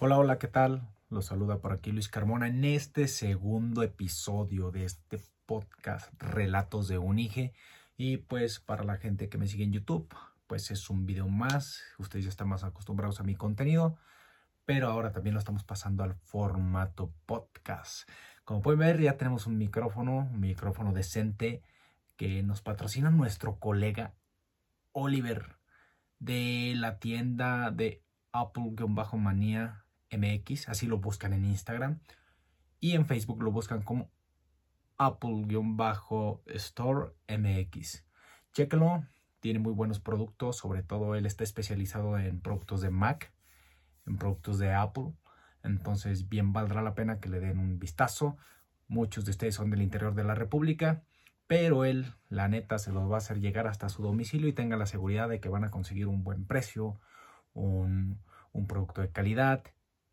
Hola, hola, ¿qué tal? Los saluda por aquí Luis Carmona en este segundo episodio de este podcast Relatos de Unige. Y pues para la gente que me sigue en YouTube, pues es un video más. Ustedes ya están más acostumbrados a mi contenido, pero ahora también lo estamos pasando al formato podcast. Como pueden ver, ya tenemos un micrófono, un micrófono decente que nos patrocina nuestro colega Oliver de la tienda de Apple-Manía MX, así lo buscan en Instagram. Y en Facebook lo buscan como Apple-Store MX. Chéquenlo, tiene muy buenos productos, sobre todo él está especializado en productos de Mac, en productos de Apple. Entonces, bien valdrá la pena que le den un vistazo. Muchos de ustedes son del interior de la República, pero él, la neta, se los va a hacer llegar hasta su domicilio y tenga la seguridad de que van a conseguir un buen precio, un, un producto de calidad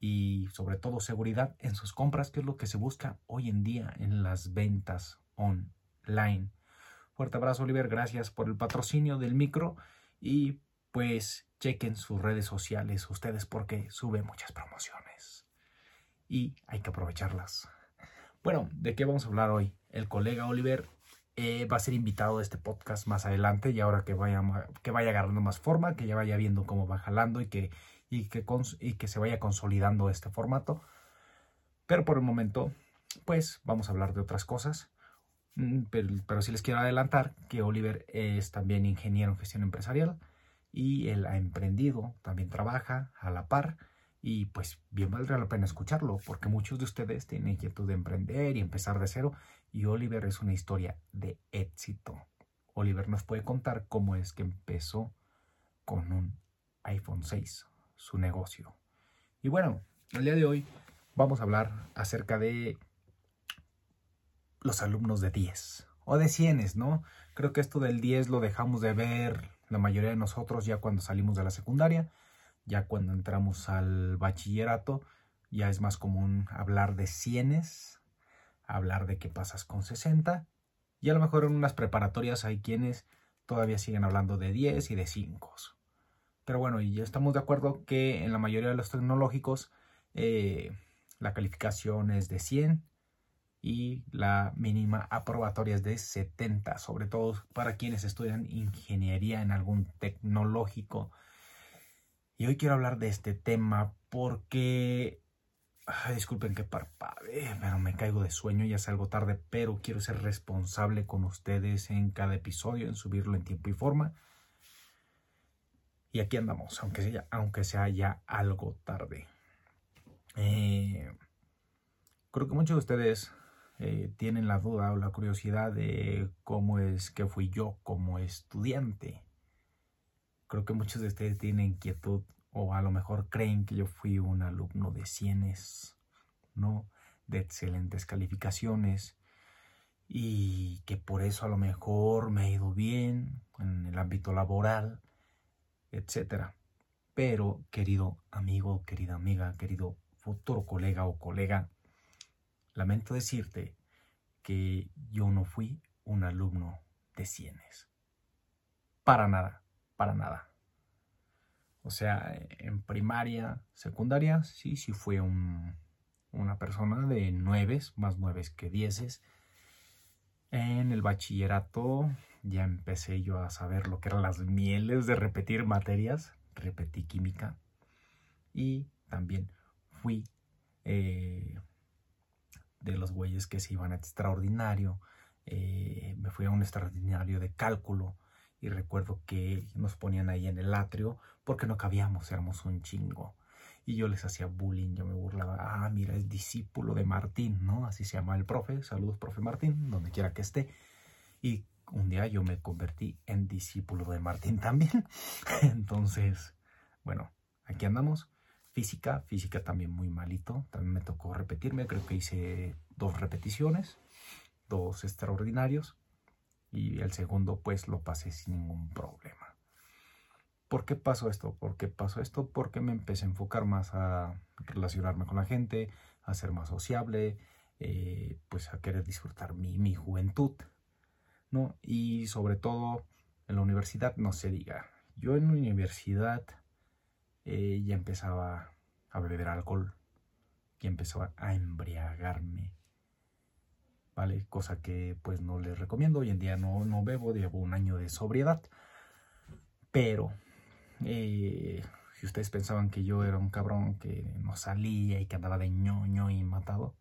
y sobre todo seguridad en sus compras, que es lo que se busca hoy en día en las ventas online. Fuerte abrazo, Oliver. Gracias por el patrocinio del micro y pues chequen sus redes sociales ustedes porque sube muchas promociones y hay que aprovecharlas. Bueno, ¿de qué vamos a hablar hoy? El colega Oliver eh, va a ser invitado a este podcast más adelante y ahora que vaya, que vaya agarrando más forma, que ya vaya viendo cómo va jalando y que y que, se vaya consolidando este formato. Pero por el momento, pues vamos a hablar de otras cosas. Mm, pero, pero sí les quiero adelantar que Oliver es también ingeniero en gestión empresarial y él ha emprendido, también trabaja a la par y pues bien valdría la pena escucharlo porque muchos de ustedes tienen inquietud de emprender y empezar de cero y Oliver es una historia de éxito. Oliver nos puede contar cómo es que empezó con un iPhone 6 su negocio. Y bueno, el día de hoy vamos a hablar acerca de los alumnos de 10 o de 100, ¿no? Creo que esto del 10 lo dejamos de ver la mayoría de nosotros ya cuando salimos de la secundaria, ya cuando entramos al bachillerato, ya es más común hablar de 100, hablar de qué pasas con 60 y a lo mejor en unas preparatorias hay quienes todavía siguen hablando de 10 y de 5. Pero bueno, y ya estamos de acuerdo que en la mayoría de los tecnológicos eh, la calificación es de 100 y la mínima aprobatoria es de 70, sobre todo para quienes estudian ingeniería en algún tecnológico. Y hoy quiero hablar de este tema porque disculpen que parpadee, pero me caigo de sueño, ya salgo tarde, pero quiero ser responsable con ustedes en cada episodio, en subirlo en tiempo y forma. Y aquí andamos, aunque sea, aunque sea ya algo tarde. Eh, creo que muchos de ustedes eh, tienen la duda o la curiosidad de cómo es que fui yo como estudiante. Creo que muchos de ustedes tienen inquietud o a lo mejor creen que yo fui un alumno de cienes, ¿no? De excelentes calificaciones y que por eso a lo mejor me ha ido bien en el ámbito laboral etcétera. Pero, querido amigo, querida amiga, querido futuro colega o colega, lamento decirte que yo no fui un alumno de cienes. Para nada, para nada. O sea, en primaria, secundaria, sí, sí fue un, una persona de nueves, más nueves que dieces. En el bachillerato ya empecé yo a saber lo que eran las mieles de repetir materias, repetí química y también fui eh, de los güeyes que se iban a extraordinario, eh, me fui a un extraordinario de cálculo y recuerdo que nos ponían ahí en el atrio porque no cabíamos, éramos un chingo. Y yo les hacía bullying, yo me burlaba, ah, mira, es discípulo de Martín, ¿no? Así se llama el profe, saludos, profe Martín, donde quiera que esté. Y un día yo me convertí en discípulo de Martín también. Entonces, bueno, aquí andamos. Física, física también muy malito. También me tocó repetirme. Creo que hice dos repeticiones, dos extraordinarios. Y el segundo, pues lo pasé sin ningún problema. ¿Por qué pasó esto? ¿Por qué pasó esto? Porque me empecé a enfocar más a relacionarme con la gente, a ser más sociable, eh, pues a querer disfrutar mi, mi juventud y sobre todo en la universidad no se diga. Yo en la universidad eh, ya empezaba a beber alcohol y empezó a embriagarme. ¿Vale? Cosa que pues no les recomiendo. Hoy en día no, no bebo, llevo un año de sobriedad. Pero eh, si ustedes pensaban que yo era un cabrón que no salía y que andaba de ñoño y matado,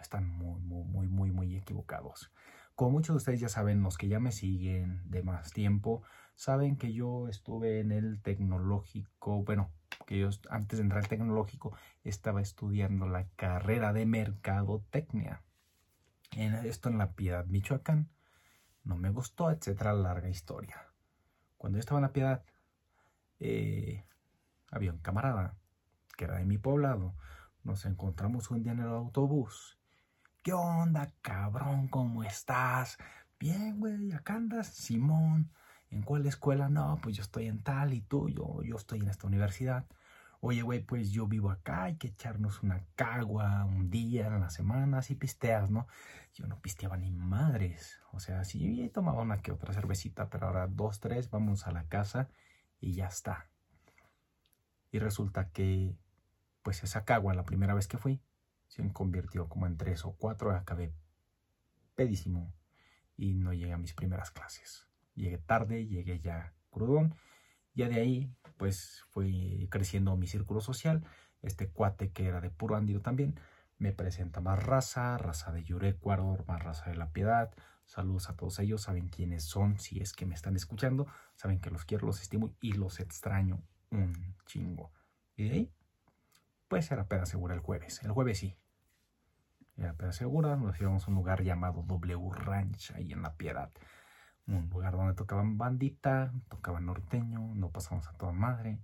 están muy, muy, muy, muy, muy equivocados. Como muchos de ustedes ya saben, los que ya me siguen de más tiempo, saben que yo estuve en el tecnológico, bueno, que yo antes de entrar al tecnológico estaba estudiando la carrera de mercadotecnia. En esto en la Piedad, Michoacán. No me gustó, etcétera, larga historia. Cuando yo estaba en la Piedad, eh, había un camarada que era de mi poblado. Nos encontramos un día en el autobús. ¿Qué onda, cabrón? ¿Cómo estás? Bien, güey, acá andas, Simón. ¿En cuál escuela? No, pues yo estoy en tal y tú, yo, yo estoy en esta universidad. Oye, güey, pues yo vivo acá, hay que echarnos una cagua un día en la semana, así pisteas, ¿no? Yo no pisteaba ni madres. O sea, sí tomaba una que otra cervecita, pero ahora dos, tres, vamos a la casa y ya está. Y resulta que, pues esa cagua, la primera vez que fui, se convirtió como en tres o cuatro, acabé pedísimo y no llegué a mis primeras clases. Llegué tarde, llegué ya crudón. Ya de ahí, pues fui creciendo mi círculo social. Este cuate que era de puro andio también, me presenta más raza, raza de Yurecuaro, más raza de la Piedad. Saludos a todos ellos, saben quiénes son, si es que me están escuchando, saben que los quiero, los estimo y los extraño un chingo. Y de ahí, pues era peda segura el jueves. El jueves sí. Era peda segura, nos íbamos a un lugar llamado W Ranch, ahí en La Piedad. Un lugar donde tocaban bandita, tocaban norteño, no pasamos a toda madre.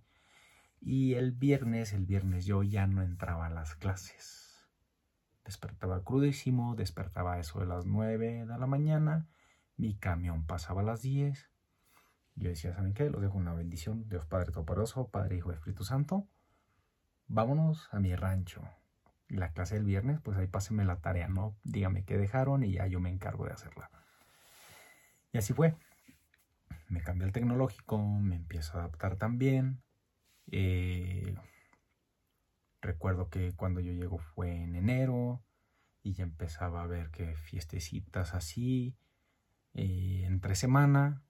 Y el viernes, el viernes yo ya no entraba a las clases. Despertaba crudísimo, despertaba eso de las 9 de la mañana, mi camión pasaba a las 10 yo decía, ¿saben qué? Los dejo una bendición. Dios Padre Todopoderoso, Padre, Hijo Espíritu Santo. Vámonos a mi rancho. La clase del viernes, pues ahí pásenme la tarea, ¿no? Dígame qué dejaron y ya yo me encargo de hacerla. Y así fue. Me cambié al tecnológico, me empiezo a adaptar también. Eh, recuerdo que cuando yo llego fue en enero y ya empezaba a ver que fiestecitas así. Eh, entre semana,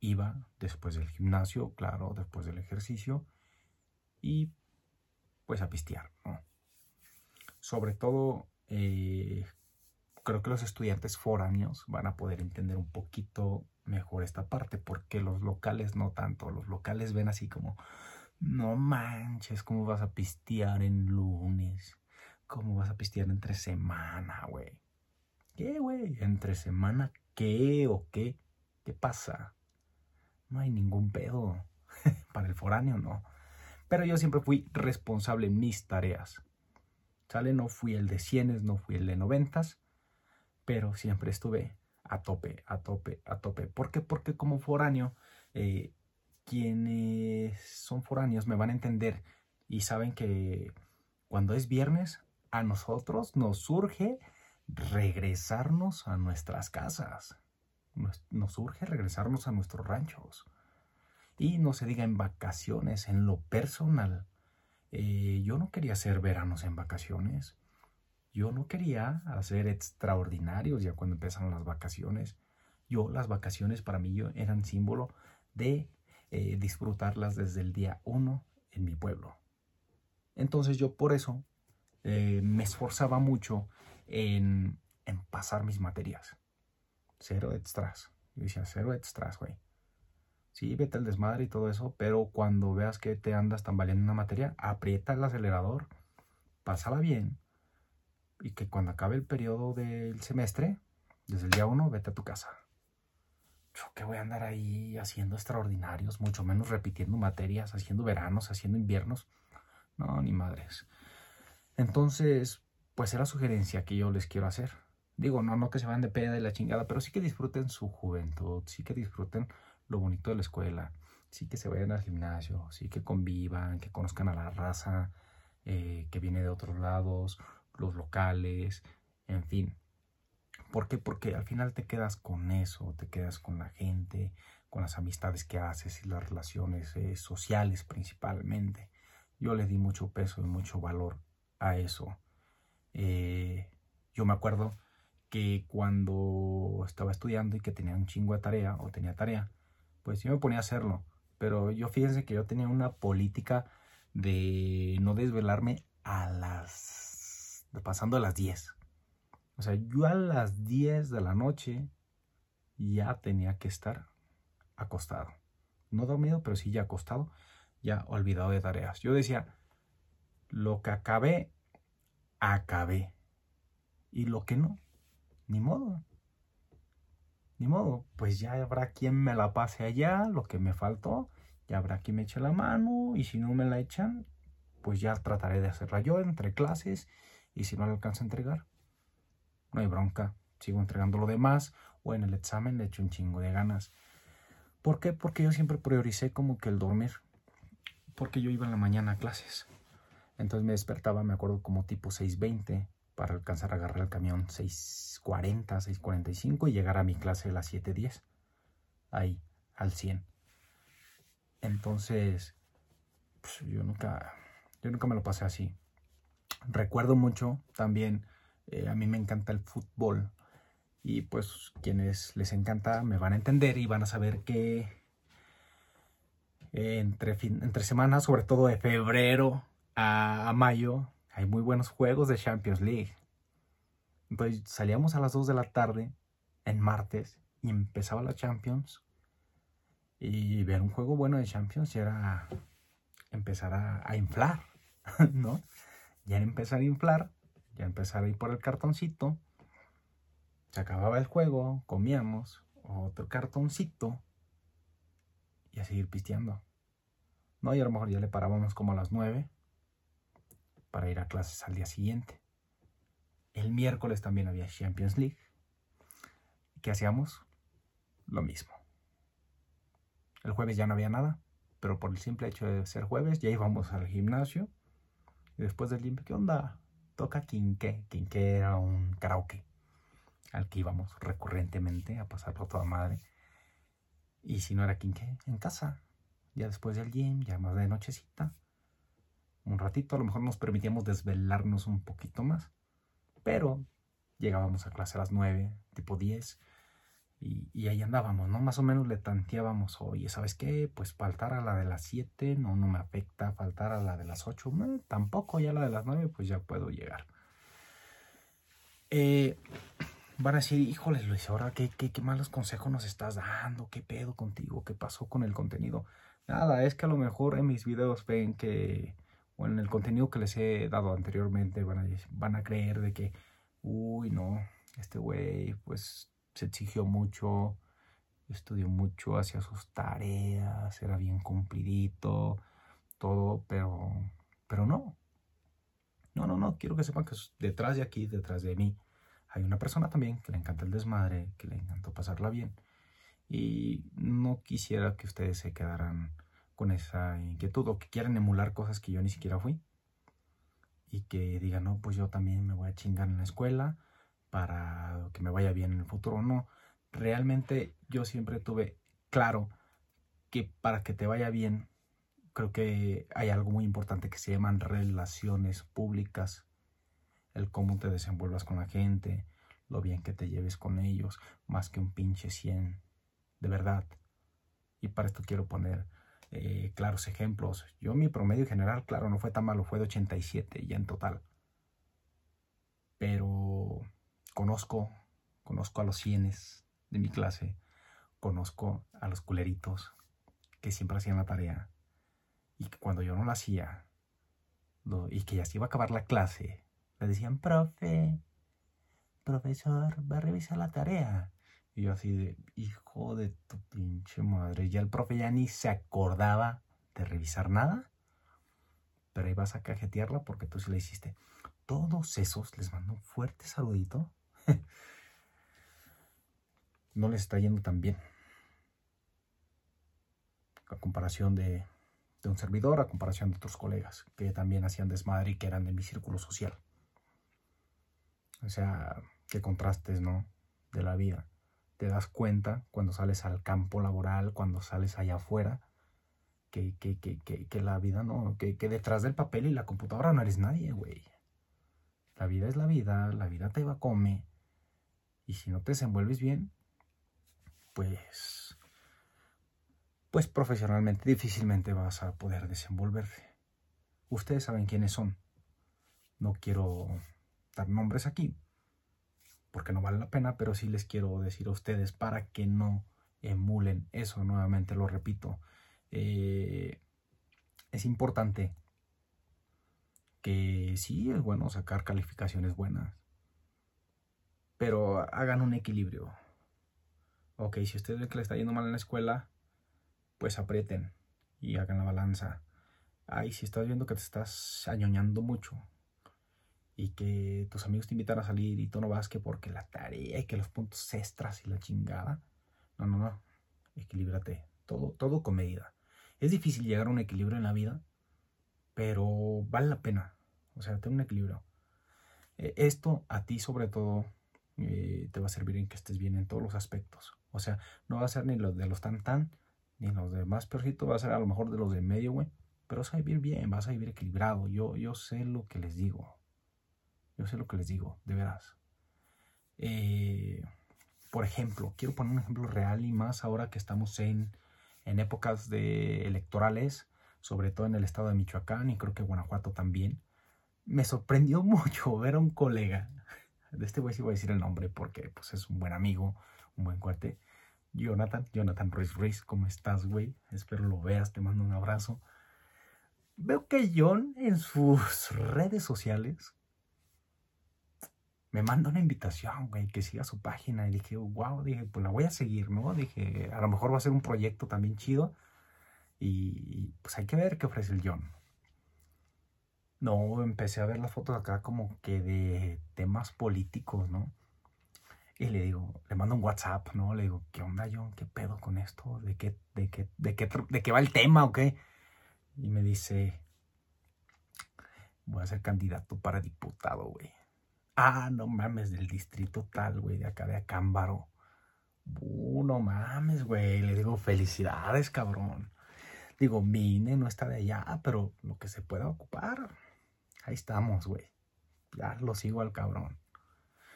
iba después del gimnasio, claro, después del ejercicio y pues a pistear. Sobre todo, eh, creo que los estudiantes foráneos van a poder entender un poquito mejor esta parte porque los locales no tanto, los locales ven así como, no manches, ¿cómo vas a pistear en lunes? ¿Cómo vas a pistear entre semana, güey? ¿Qué, güey? ¿Entre semana qué o qué? ¿Qué pasa? no hay ningún pedo. Para el foráneo no. Pero yo siempre fui responsable en mis tareas. ¿Sale? No fui el de cienes, no fui el de noventas, pero siempre estuve a tope, a tope, a tope. ¿Por qué? Porque como foráneo, eh, quienes son foráneos me van a entender y saben que cuando es viernes, a nosotros nos surge regresarnos a nuestras casas nos, urge regresarnos a nuestros ranchos. Y no se diga en vacaciones, en lo personal. Eh, yo no quería hacer veranos en vacaciones. Yo no quería hacer extraordinarios ya cuando empezaron las vacaciones. Yo, las vacaciones para mí eran símbolo de eh, disfrutarlas desde el día uno en mi pueblo. Entonces yo por eso eh, me esforzaba mucho en, en pasar mis materias cero extras. Yo decía, cero extras, güey. Sí, vete al desmadre y todo eso, pero cuando veas que te andas tambaleando una materia, aprieta el acelerador, pásala bien, y que cuando acabe el periodo del semestre, desde el día uno, vete a tu casa. Yo que voy a andar ahí haciendo extraordinarios, mucho menos repitiendo materias, haciendo veranos, haciendo inviernos. No, ni madres. Entonces, pues es la sugerencia que yo les quiero hacer. Digo, no, no que se vayan de peda de la chingada, pero sí que disfruten su juventud, sí que disfruten lo bonito de la escuela, sí que se vayan al gimnasio, sí que convivan, que conozcan a la raza eh, que viene de otros lados, los locales, en fin. ¿Por qué? Porque al final te quedas con eso, te quedas con la gente, con las amistades que haces y las relaciones eh, sociales principalmente. yo le di mucho peso y mucho valor a eso. Eh, yo me acuerdo que cuando estaba estudiando y que tenía un chingo de tarea o tenía tarea, pues yo me ponía a hacerlo. Pero yo fíjense que yo tenía una política de no desvelarme a las... pasando a las 10. O sea, yo a las 10 de la noche ya tenía que estar acostado. No dormido, pero sí ya acostado, ya olvidado de tareas. Yo decía, lo que acabé, acabé. Y lo que no, ni modo. Ni modo, pues ya habrá quien me la pase allá, lo que me faltó, ya habrá quien me eche la mano, y si no me la echan, pues ya trataré de hacerla yo entre clases, y si no la alcanzo a entregar, no hay bronca, sigo entregando lo demás, o en el examen le echo un chingo de ganas. ¿Por qué? Porque yo siempre prioricé como que el dormir, porque yo iba en la mañana a clases. Entonces me despertaba, me acuerdo, como tipo 6.20 para alcanzar a agarrar el camión 6.40, 6.45 y llegar a mi clase a las 7.10. Ahí, al 100. Entonces, pues, yo nunca, yo nunca me lo pasé así. Recuerdo mucho también, eh, a mí me encanta el fútbol. Y pues quienes les encanta me van a entender y van a saber que entre, entre semanas, sobre todo de febrero a, mayo hay muy buenos juegos de Champions League. Entonces salíamos a las 2 de la tarde en martes y empezaba la Champions. Y ver un juego bueno de Champions era empezar a, inflar, ¿no? Ya empezar a inflar, ya empezar a ir por el cartoncito. Se acababa el juego, comíamos otro cartoncito y a seguir pisteando. ¿No? Y a lo mejor ya le parábamos como a las 9 para ir a clases al día siguiente. El miércoles también había Champions League. ¿Qué hacíamos? Lo mismo. El jueves ya no había nada, pero por el simple hecho de ser jueves ya íbamos al gimnasio. Y después del limpio, ¿qué onda? Toca quinqué. Quinqué era un karaoke al que íbamos recurrentemente a pasar por toda madre. Y si no era quinqué, en casa. Ya después del gym, ya más de nochecita un ratito, a lo mejor nos permitíamos desvelarnos un poquito más, pero llegábamos a clase a las 9, tipo 10, y, ahí andábamos, ¿no? Más o menos le tanteábamos, oye, ¿sabes qué? Pues faltar a la de las 7, no, no me afecta, faltar a la de las 8, tampoco, ya la de las 9, pues ya puedo llegar. Eh, van a decir, híjole Luis, ahora qué, qué, qué malos consejos nos estás dando, qué pedo contigo, qué pasó con el contenido. Nada, es que a lo mejor en mis videos ven que o en el contenido que les he dado anteriormente van a, van a creer de que, uy, no, este güey pues se exigió mucho, estudió mucho, hacía sus tareas, era bien cumplidito, todo, pero, pero no. No, no, no, quiero que sepan que detrás de aquí, detrás de mí, hay una persona también que le encanta el desmadre, que le encantó pasarla bien. Y no quisiera que ustedes se quedaran con esa inquietud o que quieran emular cosas que yo ni siquiera fui y que digan, no, pues yo también me voy a chingar en la escuela para que me vaya bien en el futuro. No, realmente yo siempre tuve claro que para que te vaya bien, creo que hay algo muy importante que se llaman relaciones públicas, el cómo te desenvuelvas con la gente, lo bien que te lleves con ellos, más que un pinche 100, de verdad. Y para esto quiero poner eh, claros ejemplos. Yo mi promedio general, claro, no fue tan malo, fue de 87 ya en total. Pero conozco, conozco a los cienes de mi clase, conozco a los culeritos que siempre hacían la tarea y que cuando yo no la hacía y que ya se iba a acabar la clase, le decían, profe, profesor, va a revisar la tarea. Y yo así de, hijo de tu pinche madre. Ya el profe ya ni se acordaba de revisar nada. Pero ahí vas a cajetearla porque tú sí la hiciste. Todos esos les mando un fuerte saludito. no les está yendo tan bien. A comparación de, un servidor, a comparación de otros colegas que también hacían desmadre y que eran de mi círculo social. O sea, qué contrastes, ¿no? De la vida te das cuenta cuando sales al campo laboral, cuando sales allá afuera, que, que, que, la vida no, que, que detrás del papel y la computadora no eres nadie, güey. La vida es la vida, la vida te va a comer. Y si no te desenvuelves bien, pues, pues profesionalmente difícilmente vas a poder desenvolverte. Ustedes saben quiénes son. No quiero dar nombres aquí, porque no vale la pena, pero sí les quiero decir a ustedes para que no emulen eso, nuevamente lo repito. Eh, es importante que sí es bueno sacar calificaciones buenas, pero hagan un equilibrio. Ok, si ustedes ven que le está yendo mal en la escuela, pues aprieten y hagan la balanza. Ay, si estás viendo que te estás añoñando mucho y que tus amigos te invitan a salir y tú no vas que porque la tarea y que los puntos extras y la chingada. No, no, no. Equilíbrate. Todo, todo con medida. Es difícil llegar a un equilibrio en la vida, pero vale la pena. O sea, tener un equilibrio. Eh, esto a ti sobre todo eh, te va a servir en que estés bien en todos los aspectos. O sea, no va a ser ni los de los tan tan, ni los de más peorcito, va a ser a lo mejor de los de medio, güey. Pero vas a vivir bien, vas a vivir equilibrado. Yo, yo sé lo que les digo. Yo sé lo que les digo, de veras. Eh, por ejemplo, quiero poner un ejemplo real y más ahora que estamos en, en épocas de electorales, sobre todo en el estado de Michoacán y creo que Guanajuato también. Me sorprendió mucho ver a un colega, de este güey sí voy a decir el nombre porque pues, es un buen amigo, un buen cuate, Jonathan, Jonathan Ruiz Ruiz, ¿cómo estás, güey? Espero lo veas, te mando un abrazo. Veo que John en sus redes sociales me manda una invitación, güey, que siga su página. Y dije, wow, dije, pues la voy a seguir, ¿no? Dije, a lo mejor va a ser un proyecto también chido. Y pues hay que ver qué ofrece el John. No, empecé a ver las fotos acá como que de temas políticos, ¿no? Y le digo, le mando un WhatsApp, ¿no? Le digo, ¿qué onda, John? ¿Qué pedo con esto? ¿De qué, de qué, de qué, de qué va el tema o qué? Y me dice, voy a ser candidato para diputado, güey. Ah, no mames, del distrito tal, güey, de acá de Acámbaro. Uh, no mames, güey. Le digo, felicidades, cabrón. Digo, vine, no está de allá, pero lo que se pueda ocupar. Ahí estamos, güey. Ya lo sigo al cabrón.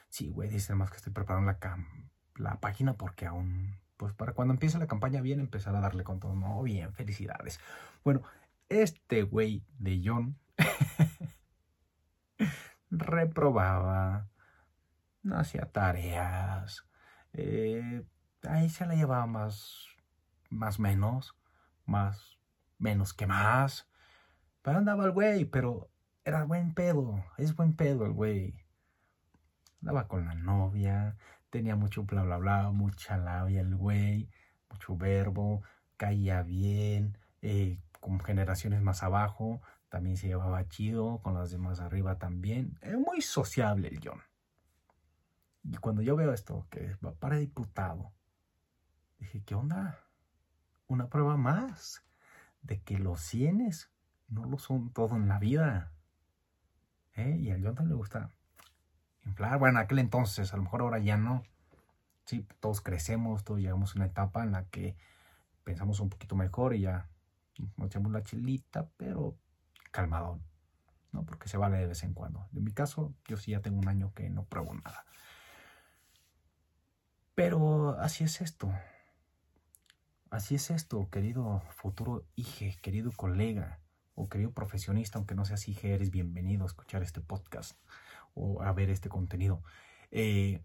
Sí, güey, dice más que estoy preparando la, la página porque aún, pues para cuando empiece la campaña bien, empezar a darle con todo. No, bien, felicidades. Bueno, este güey de John reprobaba, no hacía tareas, eh, ahí se la llevaba más, más menos, más menos que más. Pero andaba el güey, pero era buen pedo, es buen pedo el güey. Andaba con la novia, tenía mucho bla bla bla, mucha labia el güey, mucho verbo, caía bien, eh, con generaciones más abajo, también se llevaba chido, con las demás arriba también. Es muy sociable el John. Y cuando yo veo esto, que va para diputado, dije, ¿qué onda? Una prueba más de que los cienes no lo son todo en la vida. ¿Eh? Y al también le gusta inflar. Bueno, en aquel entonces, a lo mejor ahora ya no. Sí, todos crecemos, todos llegamos a una etapa en la que pensamos un poquito mejor y ya nos echamos la chilita, pero calmadón, ¿no? Porque se vale de vez en cuando. En mi caso, yo sí ya tengo un año que no pruebo nada. Pero así es esto. Así es esto, querido futuro hije, querido colega o querido profesionista, aunque no seas hije, eres bienvenido a escuchar este podcast o a ver este contenido. Eh,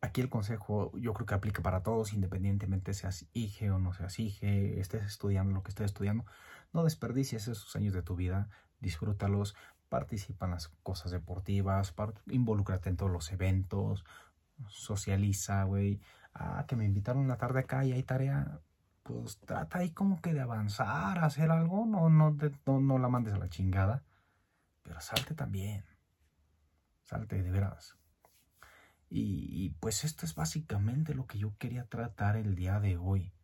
aquí el consejo yo creo que aplica para todos, independientemente seas hije o no seas hije, estés estudiando lo que estés estudiando. No desperdicies esos años de tu vida, disfrútalos, participa en las cosas deportivas, involúcrate en todos los eventos, socializa, güey. Ah, que me invitaron una tarde acá y hay tarea. Pues trata ahí como que de avanzar, hacer algo, no, no, no, no la mandes a la chingada. Pero salte también. Salte de veras. Y, pues esto es básicamente lo que yo quería tratar el día de hoy.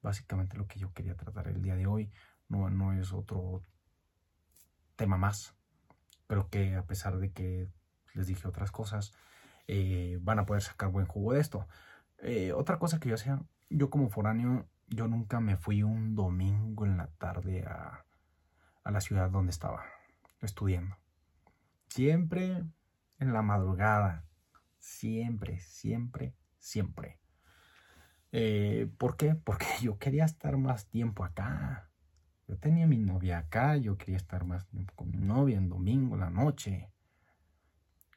Básicamente lo que yo quería tratar el día de hoy no, es otro tema más. Creo que a pesar de que les dije otras cosas, eh, van a poder sacar buen jugo de esto. Eh, otra cosa que yo hacía, yo como foráneo yo nunca me fui un domingo en la tarde a, a la ciudad donde estaba estudiando. Siempre en la madrugada. Siempre, siempre, siempre. Eh, ¿Por qué? Porque yo quería estar más tiempo acá. Yo tenía mi novia acá, yo quería estar más tiempo con mi novia en domingo, en la noche.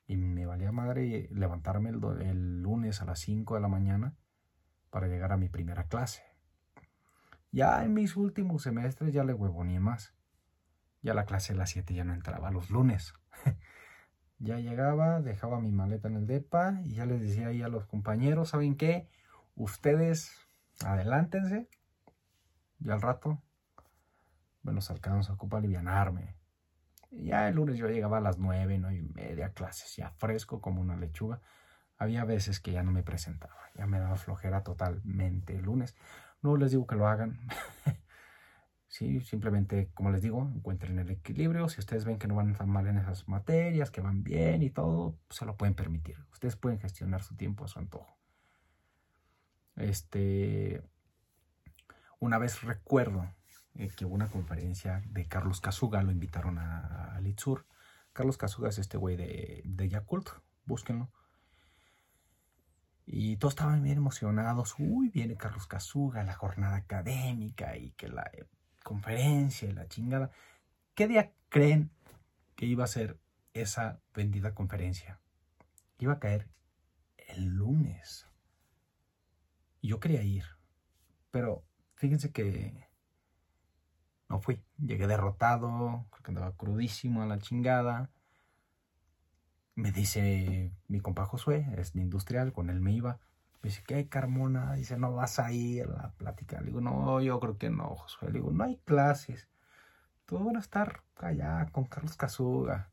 Y me valía madre levantarme el, el lunes a las 5 de la mañana para llegar a mi primera clase. Ya en mis últimos semestres ya le huevoné más. Ya la clase de las 7 ya no entraba los lunes. ya llegaba, dejaba mi maleta en el DEPA y ya les decía ahí a los compañeros, ¿saben qué? Ustedes adelántense y al rato me los alcanzo a alivianarme. Ya el lunes yo llegaba a las nueve, nueve y media clases, ya fresco como una lechuga. Había veces que ya no me presentaba, ya me daba flojera totalmente el lunes. No les digo que lo hagan. sí, simplemente, como les digo, encuentren el equilibrio. Si ustedes ven que no van tan mal en esas materias, que van bien y todo, se lo pueden permitir. Ustedes pueden gestionar su tiempo a su antojo. Este, una vez recuerdo eh, que hubo una conferencia de Carlos Casuga, lo invitaron a, a. Carlos Casuga es este güey de, de Yakult, búsquenlo. Y todos estaban bien emocionados. Uy, viene Carlos Casuga, la jornada académica y que la eh, conferencia y la chingada. ¿Qué día creen que iba a ser esa bendita conferencia? Iba a caer el lunes. Y yo quería ir. Pero fíjense que no fui. Llegué derrotado, creo que andaba crudísimo a la chingada. Me dice mi compa Josué, es de industrial, con él me iba. Me dice, ¿qué, Carmona? Dice, ¿no vas a ir a la plática? Le digo, no, yo creo que no, Josué. Le digo, no hay clases. Todos van a estar allá con Carlos Casuga.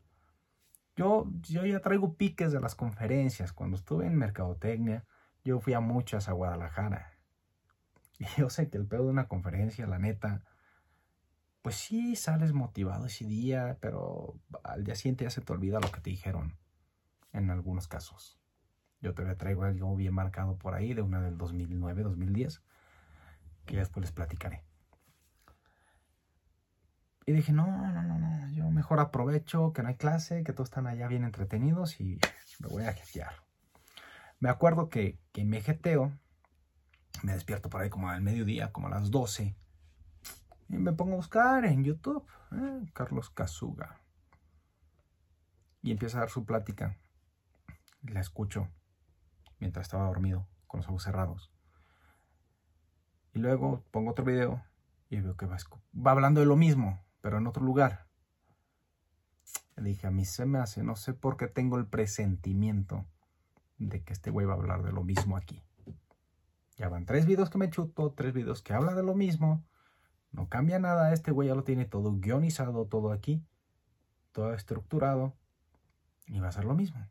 Yo, yo ya traigo piques de las conferencias. Cuando estuve en Mercadotecnia, yo fui a muchas a Guadalajara. Y yo sé que el pedo de una conferencia, la neta, pues sí sales motivado ese día, pero al día siguiente ya se te olvida lo que te dijeron en algunos casos. Yo todavía traigo algo bien marcado por ahí de una del 2009, 2010, que después les platicaré. Y dije, no, no, no, no, yo mejor aprovecho que no hay clase, que todos están allá bien entretenidos y me voy a jetear. Me acuerdo que, que me jeteo, me despierto por ahí como al mediodía, como a las 12, y me pongo a buscar en YouTube, eh, Carlos Casuga. Y empieza a dar su plática la escucho mientras estaba dormido, con los ojos cerrados. Y luego pongo otro video y veo que va, va hablando de lo mismo, pero en otro lugar. Le dije, a mí se me hace, no sé por qué tengo el presentimiento de que este güey va a hablar de lo mismo aquí. Ya van tres videos que me chuto, tres videos que habla de lo mismo. No cambia nada, este güey ya lo tiene todo guionizado, todo aquí, todo estructurado. Y va a ser lo mismo.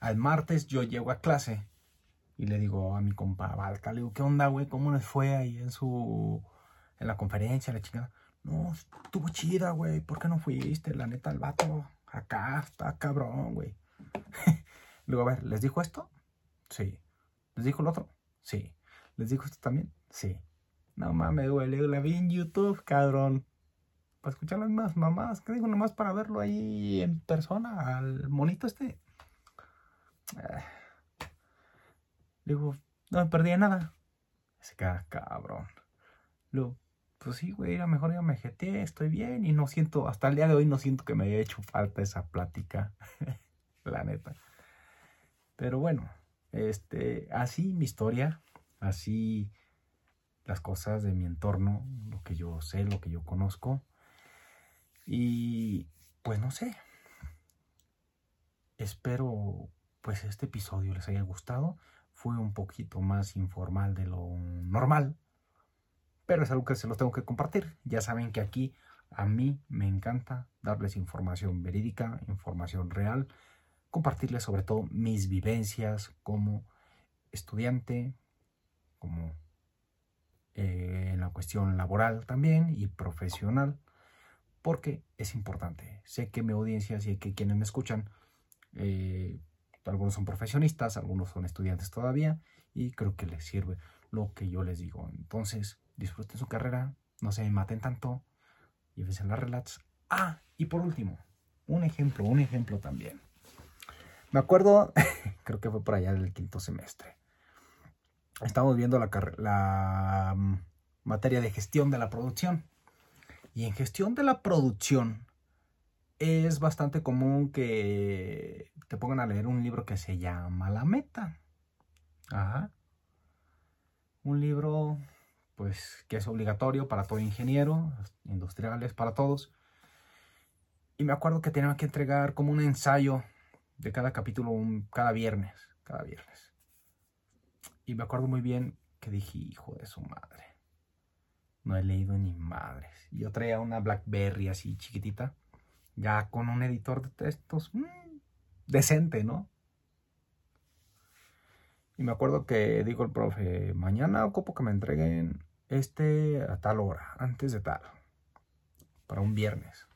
Al martes yo llego a clase y le digo a mi compa Valka, le digo, ¿qué onda, güey? ¿Cómo les fue ahí en su... en la conferencia, la chica? No, estuvo chida, güey. ¿Por qué no fuiste? La neta, el vato acá está cabrón, güey. Luego, a ver, ¿les dijo esto? Sí. ¿Les dijo el otro? Sí. ¿Les dijo esto también? Sí. No mames, güey, le la vi en YouTube, cabrón. Para escuchar las mismas mamás. ¿Qué digo? Nomás para verlo ahí en persona, al monito este. Le digo, no me perdí nada. Se queda cabrón. Luego, pues sí, güey, a mejor ya me jeté, estoy bien y no siento, hasta el día de hoy no siento que me haya hecho falta esa plática. la neta. Pero bueno, este, así mi historia, así las cosas de mi entorno, lo que yo sé, lo que yo conozco. Y pues no sé. Espero pues este episodio les haya gustado. Fue un poquito más informal de lo normal, pero es algo que se los tengo que compartir. Ya saben que aquí a mí me encanta darles información verídica, información real, compartirles sobre todo mis vivencias como estudiante, como eh, en la cuestión laboral también y profesional, porque es importante. Sé que mi audiencia, sé que quienes me escuchan, eh, algunos son profesionistas, algunos son estudiantes todavía y creo que les sirve. lo que yo les digo. Entonces, disfruten su carrera, no se maten tanto, llévense las relax. Ah, y por último, un ejemplo, un ejemplo también. Me acuerdo, creo que fue por allá del quinto semestre. Estamos viendo la, la mm, materia de gestión de la producción. Y en gestión de la producción es bastante común que te pongan a leer un libro que se llama La Meta. Ajá. Un libro, pues, que es obligatorio para todo ingeniero, industriales, para todos. Y me acuerdo que tenía que entregar como un ensayo de cada capítulo cada viernes, cada viernes. Y me acuerdo muy bien que dije, hijo de su madre, no he leído ni madres. Yo traía una Blackberry así chiquitita, ya con un editor de textos mm, decente, ¿no? Y me acuerdo que dijo el profe, mañana ocupo que me entreguen este a tal hora, antes de tal, para un viernes.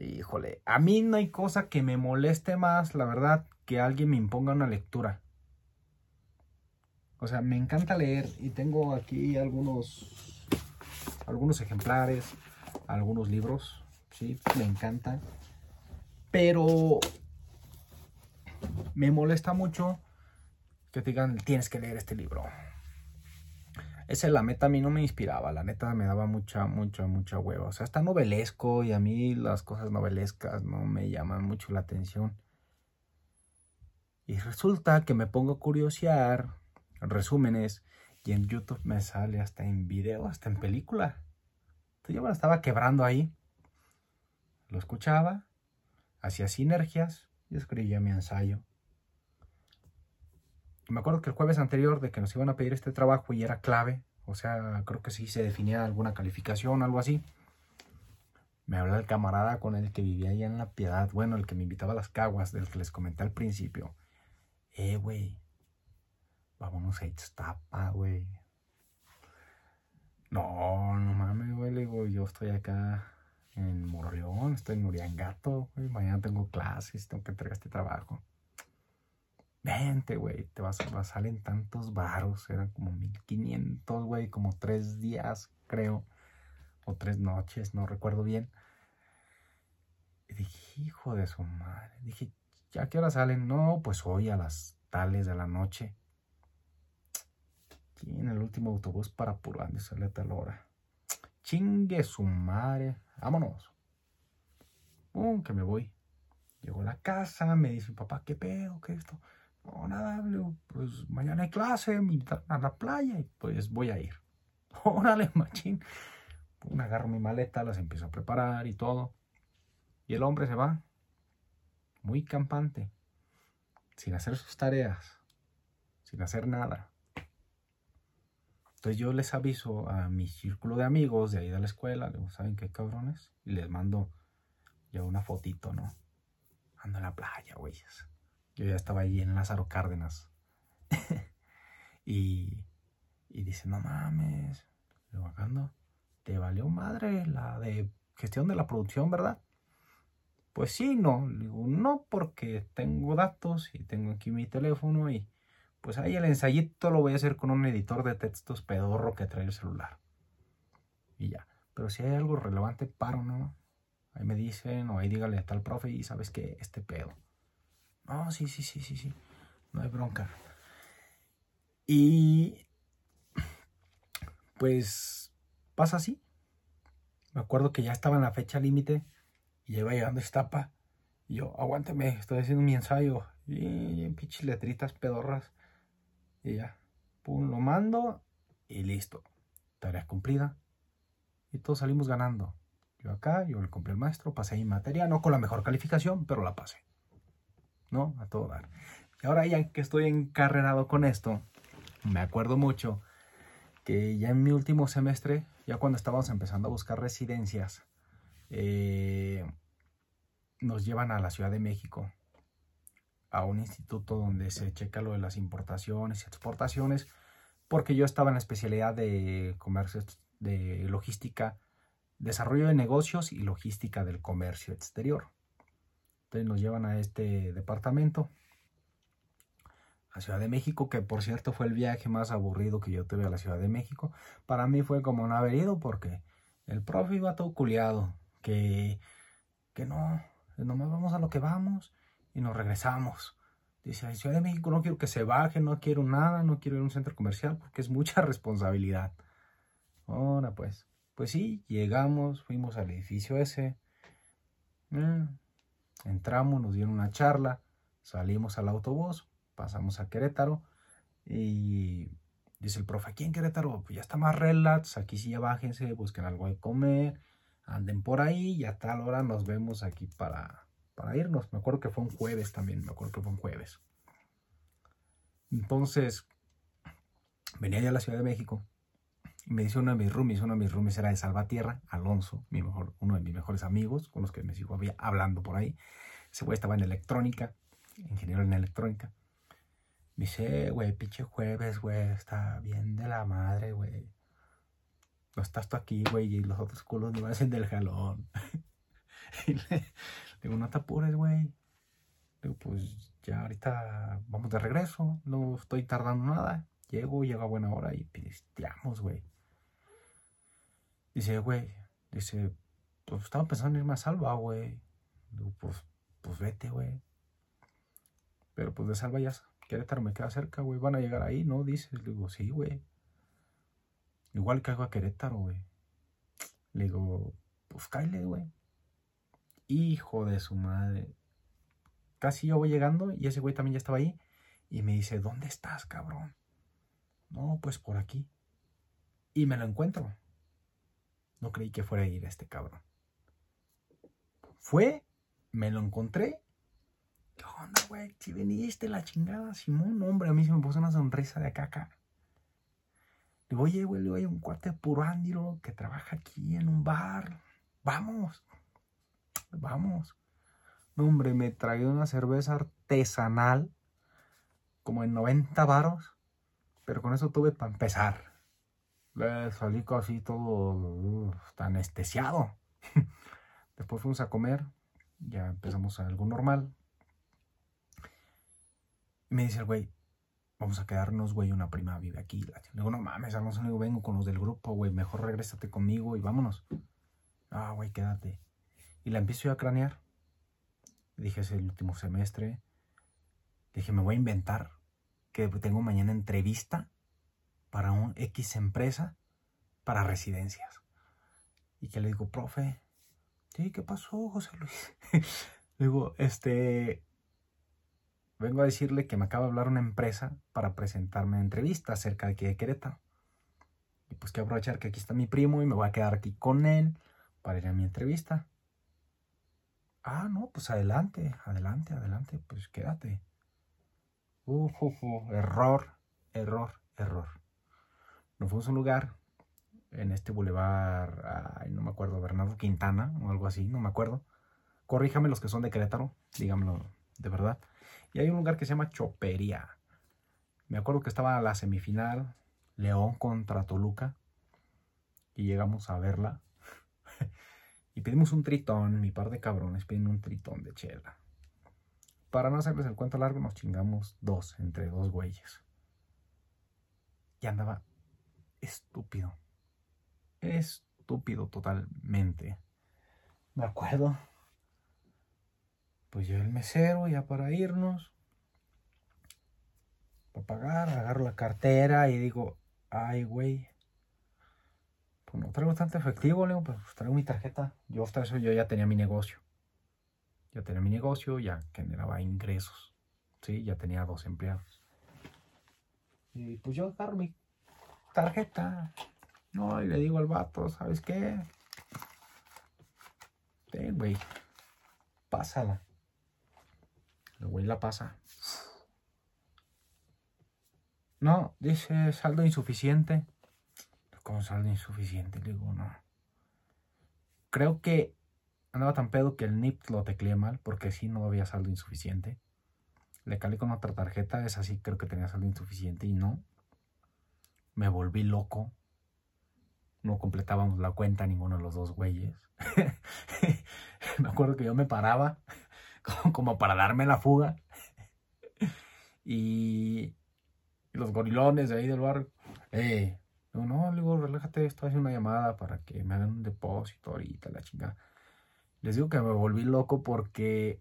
Híjole, a mí no hay cosa que me moleste más, la verdad, que alguien me imponga una lectura. O sea, me encanta leer y tengo aquí algunos, algunos ejemplares, algunos libros, sí, me encantan. Pero me molesta mucho que te digan, tienes que leer este libro. Esa la meta a mí no me inspiraba, la neta me daba mucha, mucha, mucha hueva. O sea, está novelesco y a mí las cosas novelescas no me llaman mucho la atención. Y resulta que me pongo a curiosear resúmenes y en YouTube me sale hasta en video, hasta en película. Entonces yo me la estaba quebrando ahí. Lo escuchaba, hacía sinergias y escribía mi ensayo me acuerdo que el jueves anterior de que nos iban a pedir este trabajo y era clave, o sea, creo que sí se definía alguna calificación, algo así. Me habló el camarada con el que vivía allá en La Piedad, bueno, el que me invitaba a las caguas, del que les comenté al principio. Eh, güey, vámonos a Ixtapa, güey. No, no mames, güey, yo estoy acá en Moroleón, estoy en Uriangato, güey, mañana tengo clases, tengo que entregar este trabajo. Vente, güey, te vas, a salen tantos varos, eran como 1500, güey, como tres días, creo, o tres noches, no recuerdo bien. Y dije, hijo de su madre, dije, ¿ya qué hora salen? No, pues hoy a las tales de la noche. Aquí en el último autobús para Purán, sale a tal hora. Chingue su madre, vámonos. Pum, que me voy. Llego a la casa, me dice papá, ¿qué pedo? ¿Qué esto? No, nada, pues mañana hay clase, me invitan a la playa y pues voy a ir. Órale, machín. Pues, agarro mi maleta, las empiezo a preparar y todo. Y el hombre se va, muy campante, sin hacer sus tareas, sin hacer nada. Entonces yo les aviso a mi círculo de amigos de ahí de la escuela, digo, ¿saben qué cabrones? Y les mando ya una fotito, ¿no? Ando en la playa, güeyes. Yo ya estaba allí en Lázaro Cárdenas. y, y dice, no mames, bajando, te valió madre la de gestión de la producción, ¿verdad? Pues sí, no. digo, no, porque tengo datos y tengo aquí mi teléfono y pues ahí el ensayito lo voy a hacer con un editor de textos pedorro que trae el celular. Y ya. Pero si hay algo relevante, paro, ¿no? Ahí me dicen, o ahí dígale a tal profe y sabes que este pedo. No, sí, sí, sí, sí, sí. No hay bronca. Y pues pasa así. Me acuerdo que ya estaba en la fecha límite y ya iba llegando etapa. Y yo, aguánteme, estoy haciendo mi ensayo. Y en pinches letritas pedorras. Y ya, pum, lo mando y listo. Tarea cumplida. Y todos salimos ganando. Yo acá, yo le cumplí al maestro, pasé en materia, no con la mejor calificación, pero la pasé. ¿no? A todo dar. Y ahora ya que estoy encarrerado con esto, me acuerdo mucho que ya en mi último semestre, ya cuando estábamos empezando a buscar residencias, eh, nos llevan a la Ciudad de México, a un instituto donde se checa lo de las importaciones y exportaciones, porque yo estaba en la especialidad de comercio, de logística, desarrollo de negocios y logística del comercio exterior. Entonces nos llevan a este departamento a Ciudad de México, que por cierto fue el viaje más aburrido que yo tuve a la Ciudad de México. Para mí fue como un haber ido porque el profe iba todo culiado, que, que no, nomás vamos a lo que vamos y nos regresamos. Dice, Ciudad de México no quiero que se baje, no quiero nada, no quiero ir a un centro comercial porque es mucha responsabilidad. Ahora pues, pues sí, llegamos, fuimos al edificio ese, eh, entramos, nos dieron una charla, salimos al autobús, pasamos a Querétaro y dice el profe, aquí en Querétaro pues ya está más relax, aquí sí ya bájense, busquen algo de comer, anden por ahí y a tal hora nos vemos aquí para, para irnos. Me acuerdo que fue un jueves también, me acuerdo que fue un jueves. Entonces, venía ya a la Ciudad de México y me dice uno de mis roomies, uno de mis roomies era de Salvatierra, Alonso, mi mejor, uno de mis mejores amigos, con los que me sigo hablando por ahí. Ese güey estaba en electrónica, ingeniero en electrónica. Me dice, güey, pinche jueves, güey, está bien de la madre, güey. No estás tú aquí, güey, y los otros culos no hacen del jalón. y le digo, no te apures, güey. Digo, pues ya ahorita vamos de regreso, no estoy tardando nada. Llego, llego a buena hora y pisteamos, güey. Dice, güey, dice, pues estaba pensando en irme a Salva, güey. Digo, pues, pues vete, güey. Pero pues de Salva ya Querétaro me queda cerca, güey. Van a llegar ahí, ¿no? Dices. Le digo, sí, güey. Igual hago a Querétaro, güey. Le digo, pues cáile, güey. Hijo de su madre. Casi yo voy llegando y ese güey también ya estaba ahí. Y me dice, ¿dónde estás, cabrón? No, pues por aquí. Y me lo encuentro. No creí que fuera a ir este cabrón. Fue, me lo encontré. ¿Qué onda, güey? Si viniste la chingada, Simón, hombre, a mí se me puso una sonrisa de caca. Digo, oye, güey, hay un cuate puro ándiro que trabaja aquí en un bar. Vamos, vamos. No, hombre, me tragué una cerveza artesanal, como en 90 varos, pero con eso tuve para empezar. Le salí casi todo anestesiado. Después fuimos a comer, ya empezamos algo normal. Me dice el güey, vamos a quedarnos, güey, una prima vive aquí. Le digo, no mames, Alonso, vengo con los del grupo, güey, mejor regrésate conmigo y vámonos. Ah, güey, quédate. Y la empiezo a cranear. Dije, es el último semestre. Dije, me voy a inventar que tengo mañana entrevista para un X empresa para residencias. Y que le digo, profe, sí, ¿qué pasó, José Luis? le digo, este, vengo a decirle que me acaba de hablar una empresa para presentarme a entrevista acerca de aquí de Querétaro. Y pues que aprovechar que aquí está mi primo y me voy a quedar aquí con él para ir a mi entrevista. Ah, no, pues adelante, adelante, adelante, pues quédate. Uh, error, error, error. Nos fuimos a un lugar en este bulevar, ay, no me acuerdo, Bernardo Quintana o algo así, no me acuerdo. Corríjame los que son de Querétaro, díganmelo de verdad. Y hay un lugar que se llama Chopería. Me acuerdo que estaba la semifinal, León contra Toluca, y llegamos a verla. Y pedimos un tritón, mi par de cabrones piden un tritón de chela. Para no hacerles el cuento largo, nos chingamos dos, entre dos güeyes. Y andaba estúpido. Estúpido totalmente. Me acuerdo. Pues yo el mesero ya para irnos. Para pagar, agarro la cartera y digo, ay güey. Pues no traigo tanto efectivo, Leo, pues traigo mi tarjeta. Yo hasta eso yo ya tenía mi negocio. Ya tenía mi negocio, ya generaba ingresos. Sí, ya tenía dos empleados. Y pues yo agarro mi tarjeta. No, y le digo al vato, ¿sabes qué? Ten, güey. Pásala. El güey la pasa. No, dice saldo insuficiente. ¿Cómo saldo insuficiente? Le digo, no. Creo que andaba tan pedo que el NIP lo tecleé mal, porque sí no había saldo insuficiente. Le calé con otra tarjeta, es así, creo que tenía saldo insuficiente y no me volví loco. No completábamos la cuenta ninguno de los dos güeyes. me acuerdo que yo me paraba como para darme la fuga. Y, los gorilones de ahí del barrio, eh, no, no, le digo, relájate, estoy haciendo una llamada para que me hagan un depósito ahorita, la chingada. Les digo que me volví loco porque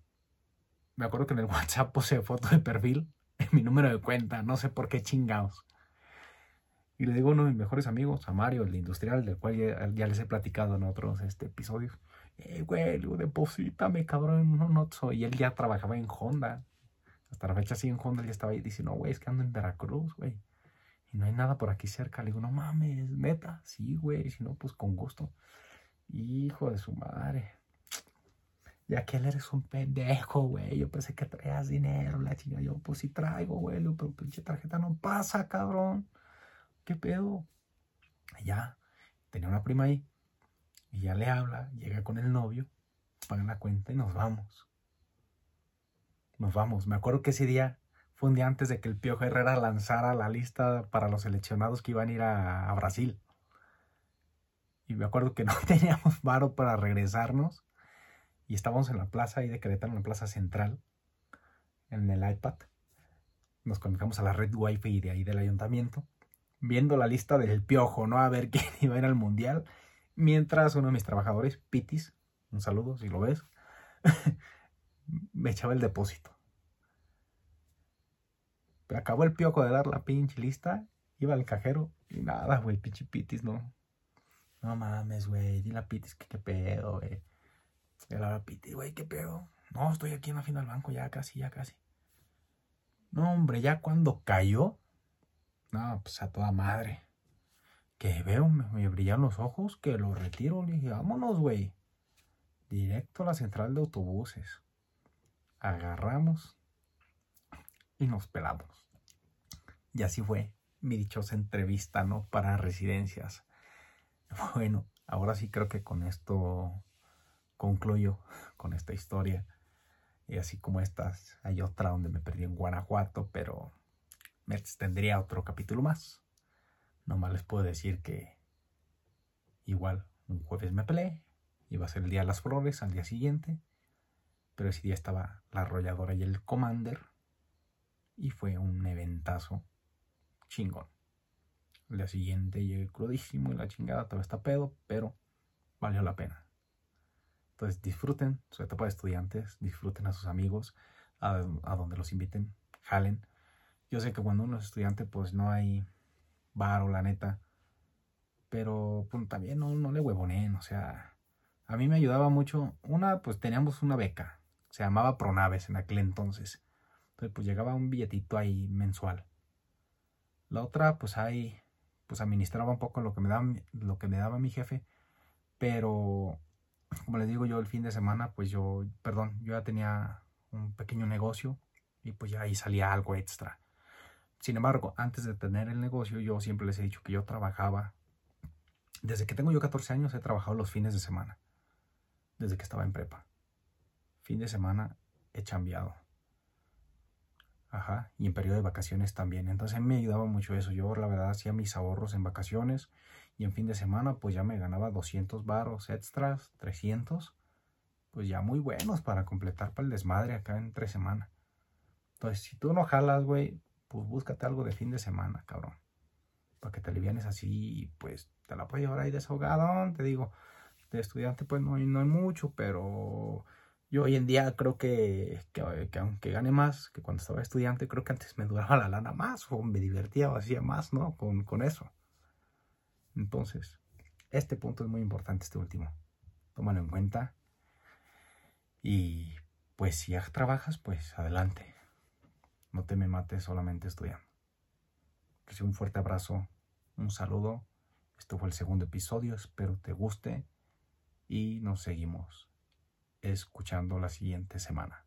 me acuerdo que en el WhatsApp puse foto de perfil en mi número de cuenta, no sé por qué chingados. Y le digo a uno de mis mejores amigos, a Mario, el industrial, del cual ya, les he platicado en otros este, episodios. Eh, güey, digo, deposítame, cabrón, no, no soy. Y él ya trabajaba en Honda. Hasta la fecha sí en Honda, él ya estaba ahí diciendo, güey, es que ando en Veracruz, güey. Y no hay nada por aquí cerca. Le digo, no mames, neta. Sí, güey, si no, pues con gusto. Hijo de su madre. Ya que él eres un pendejo, güey. Yo pensé que traías dinero, la chingada. Yo, pues sí traigo, güey. Pero pinche tarjeta no pasa, cabrón. ¿Qué pedo? ya, tenía una prima ahí. Y ya le habla, llega con el novio, paga la cuenta y nos vamos. Nos vamos. Me acuerdo que ese día un día antes de que el Piojo Herrera lanzara la lista para los seleccionados que iban a ir a, a Brasil. Y me acuerdo que no teníamos varo para regresarnos y estábamos en la plaza ahí de Querétaro, en la plaza central, en el iPad. Nos conectamos a la red Wi-Fi de ahí del ayuntamiento, viendo la lista del piojo, ¿no? A ver quién iba a ir al mundial. Mientras uno de mis trabajadores, Pitis, un saludo si lo ves, me echaba el depósito. Acabó el piojo de dar la pinche lista, iba al cajero y nada, güey, pinche Pitis, no. No mames, güey, dile a Pitis que qué pedo, güey. Y la Piti, güey, ¿qué pedo? No, estoy aquí en la fila del banco, ya casi, ya casi. No, hombre, ya cuando cayó, no, pues a toda madre. Que veo, me, me brillan los ojos, que lo retiro. Le dije, vámonos, güey. Directo a la central de autobuses. Agarramos y nos pelamos. Y así fue mi dichosa entrevista, ¿no? Para residencias. Bueno, ahora sí creo que con esto concluyo con esta historia. Y así como estas, hay otra donde me perdí en Guanajuato, pero me extendría otro capítulo más. Nomás les puedo decir que igual un jueves me peleé, iba a ser el día de las flores al día siguiente, pero ese día estaba la arrolladora y el commander y fue un eventazo chingón. El día siguiente llegué crudísimo y la chingada, todo está pedo, pero valió la pena. Entonces disfruten su etapa de estudiantes, disfruten a sus amigos, a, donde los inviten, jalen. Yo sé que cuando uno es estudiante pues no hay bar o la neta, pero pues, también no, no le huevonen, o sea, a mí me ayudaba mucho. Una, pues teníamos una beca, se llamaba Pronaves en aquel entonces. Entonces pues llegaba un billetito ahí mensual. La otra, pues ahí, pues administraba un poco lo que me daba, lo que me daba mi jefe, pero como les digo yo, el fin de semana, pues yo, perdón, yo ya tenía un pequeño negocio y pues ya ahí salía algo extra. Sin embargo, antes de tener el negocio, yo siempre les he dicho que yo trabajaba, desde que tengo yo 14 años he trabajado los fines de semana, desde que estaba en prepa. Fin de semana he chambeado. Ajá, y en periodo de vacaciones también. Entonces me ayudaba mucho eso. Yo la verdad hacía mis ahorros en vacaciones y en fin de semana pues ya me ganaba 200 baros extras, 300, pues ya muy buenos para completar para el desmadre acá entre semana. Entonces si tú no jalas, güey, pues búscate algo de fin de semana, cabrón. Para que te alivianes así, pues te la puedes llevar ahí desahogado, te digo. De estudiante pues no no hay mucho, pero yo hoy en día creo que, que, aunque gane más que cuando estaba estudiante, creo que antes me duraba la lana más o me divertía o hacía más, ¿no? Con, con eso. Entonces, este punto es muy importante, este último. Tómalo en cuenta. Y pues si ya trabajas, pues adelante. No te me mates solamente estudiando. Recibe un fuerte abrazo, un saludo. Esto fue el segundo episodio, espero te guste y nos seguimos escuchando la siguiente semana.